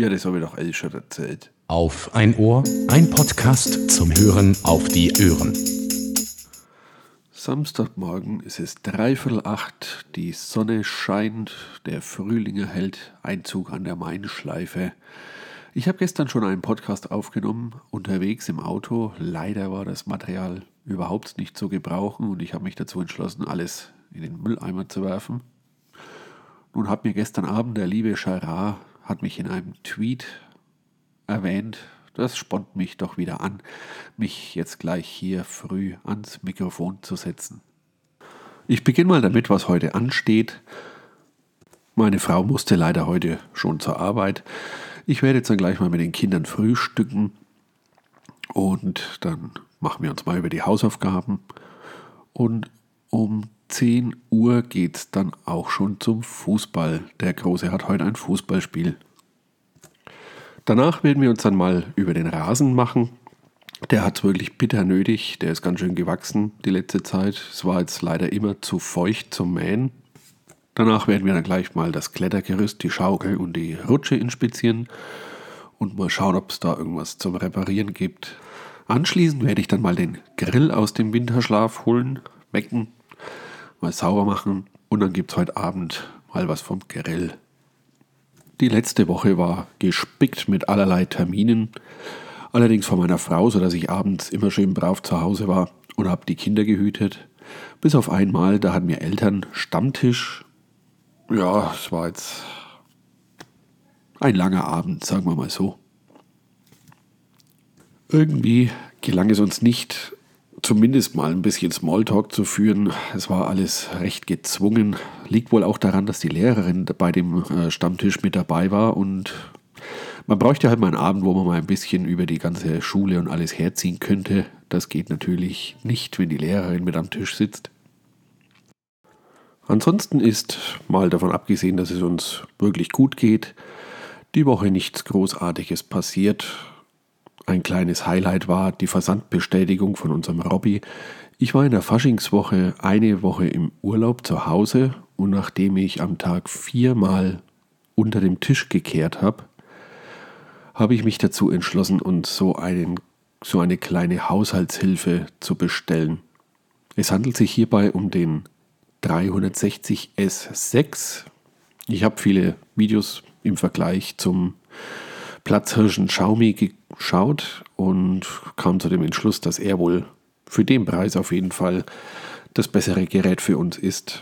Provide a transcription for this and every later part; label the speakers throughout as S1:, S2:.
S1: Ja, das habe ich doch alles schon erzählt.
S2: Auf ein Ohr, ein Podcast zum Hören auf die Ohren.
S1: Samstagmorgen ist es dreiviertel acht, die Sonne scheint, der Frühling erhält Einzug an der Mainschleife. Ich habe gestern schon einen Podcast aufgenommen, unterwegs im Auto. Leider war das Material überhaupt nicht zu gebrauchen und ich habe mich dazu entschlossen, alles in den Mülleimer zu werfen. Nun hat mir gestern Abend der liebe Charat hat mich in einem Tweet erwähnt. Das spornt mich doch wieder an, mich jetzt gleich hier früh ans Mikrofon zu setzen. Ich beginne mal damit, was heute ansteht. Meine Frau musste leider heute schon zur Arbeit. Ich werde jetzt dann gleich mal mit den Kindern frühstücken und dann machen wir uns mal über die Hausaufgaben. Und um 10 Uhr geht es dann auch schon zum Fußball. Der Große hat heute ein Fußballspiel. Danach werden wir uns dann mal über den Rasen machen. Der hat es wirklich bitter nötig. Der ist ganz schön gewachsen die letzte Zeit. Es war jetzt leider immer zu feucht zum Mähen. Danach werden wir dann gleich mal das Klettergerüst, die Schaukel und die Rutsche inspizieren und mal schauen, ob es da irgendwas zum Reparieren gibt. Anschließend werde ich dann mal den Grill aus dem Winterschlaf holen, wecken mal sauber machen und dann gibt es heute Abend mal was vom Grill. Die letzte Woche war gespickt mit allerlei Terminen, allerdings von meiner Frau, sodass ich abends immer schön brav zu Hause war und habe die Kinder gehütet. Bis auf einmal, da hatten wir Eltern Stammtisch. Ja, es war jetzt ein langer Abend, sagen wir mal so. Irgendwie gelang es uns nicht, zumindest mal ein bisschen Smalltalk zu führen. Es war alles recht gezwungen. Liegt wohl auch daran, dass die Lehrerin bei dem äh, Stammtisch mit dabei war und man bräuchte halt mal einen Abend, wo man mal ein bisschen über die ganze Schule und alles herziehen könnte. Das geht natürlich nicht, wenn die Lehrerin mit am Tisch sitzt. Ansonsten ist, mal davon abgesehen, dass es uns wirklich gut geht, die Woche nichts Großartiges passiert. Ein kleines Highlight war die Versandbestätigung von unserem Robby. Ich war in der Faschingswoche eine Woche im Urlaub zu Hause und nachdem ich am Tag viermal unter dem Tisch gekehrt habe, habe ich mich dazu entschlossen, uns so, einen, so eine kleine Haushaltshilfe zu bestellen. Es handelt sich hierbei um den 360 S6. Ich habe viele Videos im Vergleich zum Platzhirschen Xiaomi geschaut und kam zu dem Entschluss, dass er wohl für den Preis auf jeden Fall das bessere Gerät für uns ist.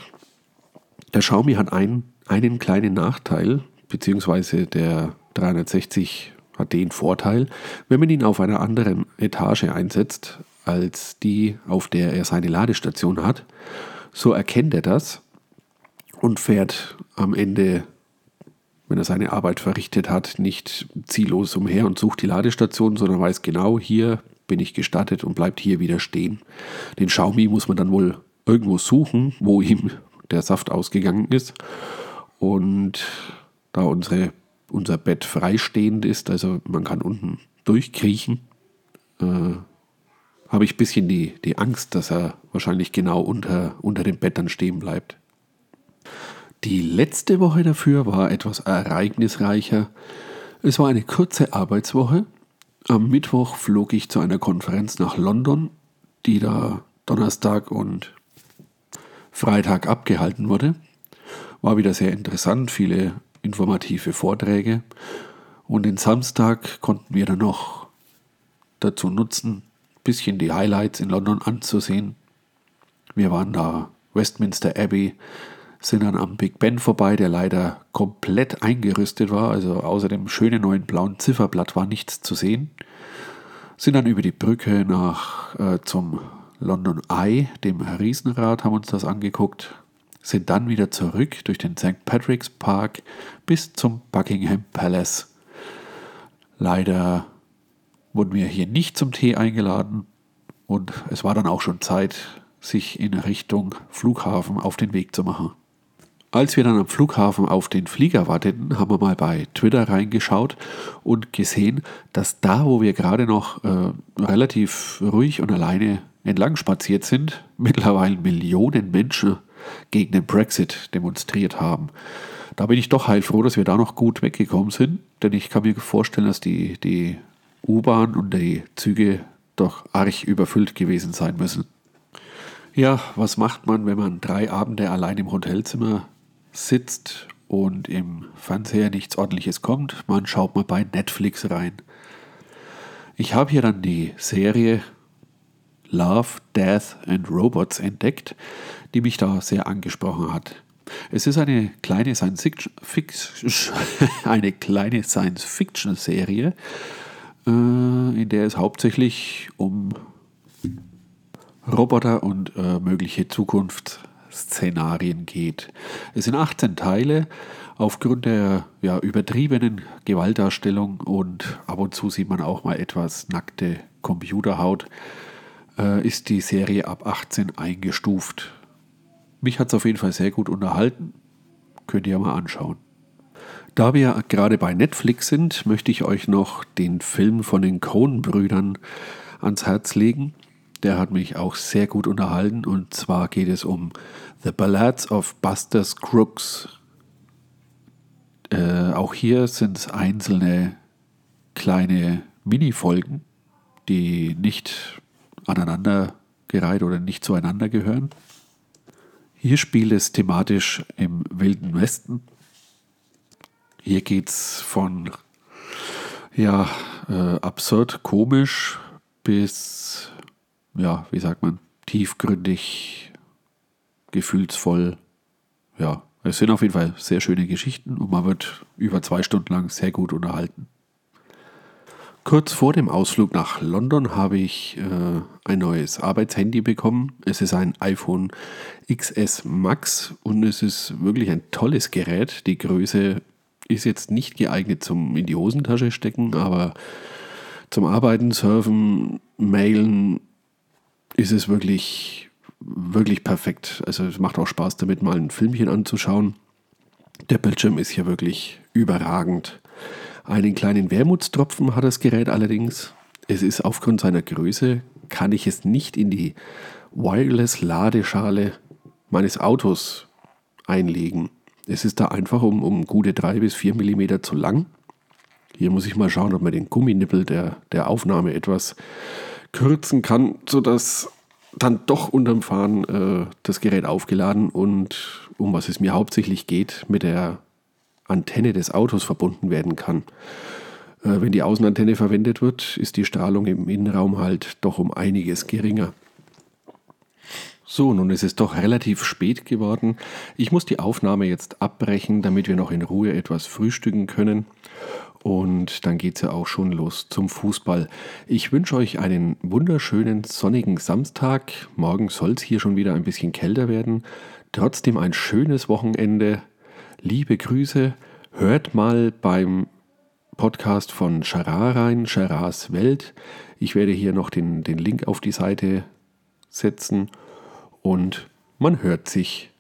S1: Der Xiaomi hat ein, einen kleinen Nachteil, beziehungsweise der 360 hat den Vorteil, wenn man ihn auf einer anderen Etage einsetzt, als die, auf der er seine Ladestation hat, so erkennt er das und fährt am Ende wenn er seine Arbeit verrichtet hat, nicht ziellos umher und sucht die Ladestation, sondern weiß genau, hier bin ich gestattet und bleibt hier wieder stehen. Den Xiaomi muss man dann wohl irgendwo suchen, wo ihm der Saft ausgegangen ist. Und da unsere, unser Bett freistehend ist, also man kann unten durchkriechen, äh, habe ich ein bisschen die, die Angst, dass er wahrscheinlich genau unter, unter dem Bett dann stehen bleibt. Die letzte Woche dafür war etwas ereignisreicher. Es war eine kurze Arbeitswoche. Am Mittwoch flog ich zu einer Konferenz nach London, die da Donnerstag und Freitag abgehalten wurde. War wieder sehr interessant, viele informative Vorträge. Und den Samstag konnten wir dann noch dazu nutzen, ein bisschen die Highlights in London anzusehen. Wir waren da Westminster Abbey, sind dann am Big Ben vorbei, der leider komplett eingerüstet war, also außer dem schönen neuen blauen Zifferblatt war nichts zu sehen. Sind dann über die Brücke nach äh, zum London Eye, dem Riesenrad, haben uns das angeguckt, sind dann wieder zurück durch den St. Patrick's Park bis zum Buckingham Palace. Leider wurden wir hier nicht zum Tee eingeladen und es war dann auch schon Zeit, sich in Richtung Flughafen auf den Weg zu machen. Als wir dann am Flughafen auf den Flieger warteten, haben wir mal bei Twitter reingeschaut und gesehen, dass da, wo wir gerade noch äh, relativ ruhig und alleine entlang spaziert sind, mittlerweile Millionen Menschen gegen den Brexit demonstriert haben. Da bin ich doch heilfroh, dass wir da noch gut weggekommen sind, denn ich kann mir vorstellen, dass die, die U-Bahn und die Züge doch arg überfüllt gewesen sein müssen. Ja, was macht man, wenn man drei Abende allein im Hotelzimmer sitzt und im Fernseher nichts ordentliches kommt? Man schaut mal bei Netflix rein. Ich habe hier dann die Serie Love, Death and Robots entdeckt, die mich da sehr angesprochen hat. Es ist eine kleine Science-Fiction-Serie, äh, in der es hauptsächlich um Roboter und äh, mögliche Zukunftsszenarien geht. Es sind 18 Teile. Aufgrund der ja, übertriebenen Gewaltdarstellung und ab und zu sieht man auch mal etwas nackte Computerhaut, äh, ist die Serie ab 18 eingestuft. Mich hat es auf jeden Fall sehr gut unterhalten. Könnt ihr mal anschauen. Da wir gerade bei Netflix sind, möchte ich euch noch den Film von den Coen-Brüdern ans Herz legen. Der hat mich auch sehr gut unterhalten und zwar geht es um The Ballads of Buster Scruggs. Äh, auch hier sind es einzelne kleine Mini-Folgen, die nicht aneinandergereiht oder nicht zueinander gehören. Hier spielt es thematisch im Wilden Westen. Hier geht es von ja, äh, absurd komisch bis, ja, wie sagt man, tiefgründig, gefühlsvoll. Ja, es sind auf jeden Fall sehr schöne Geschichten und man wird über zwei Stunden lang sehr gut unterhalten. Kurz vor dem Ausflug nach London habe ich äh, ein neues Arbeitshandy bekommen. Es ist ein iPhone XS Max und es ist wirklich ein tolles Gerät. Die Größe ist jetzt nicht geeignet zum in die Hosentasche stecken, aber zum Arbeiten, Surfen, Mailen ist es wirklich, wirklich perfekt. Also es macht auch Spaß damit, mal ein Filmchen anzuschauen. Der Bildschirm ist hier wirklich überragend. Einen kleinen Wermutstropfen hat das Gerät allerdings. Es ist aufgrund seiner Größe, kann ich es nicht in die Wireless-Ladeschale meines Autos einlegen. Es ist da einfach um, um gute 3 bis 4 mm zu lang. Hier muss ich mal schauen, ob man den Gumminippel der, der Aufnahme etwas kürzen kann, sodass dann doch unterm Fahren äh, das Gerät aufgeladen und um was es mir hauptsächlich geht, mit der Antenne des Autos verbunden werden kann. Äh, wenn die Außenantenne verwendet wird, ist die Strahlung im Innenraum halt doch um einiges geringer. So, nun ist es doch relativ spät geworden. Ich muss die Aufnahme jetzt abbrechen, damit wir noch in Ruhe etwas frühstücken können. Und dann geht es ja auch schon los zum Fußball. Ich wünsche euch einen wunderschönen sonnigen Samstag. Morgen soll es hier schon wieder ein bisschen kälter werden. Trotzdem ein schönes Wochenende. Liebe Grüße, hört mal beim Podcast von Charar rein, Charars Welt. Ich werde hier noch den, den Link auf die Seite setzen und man hört sich.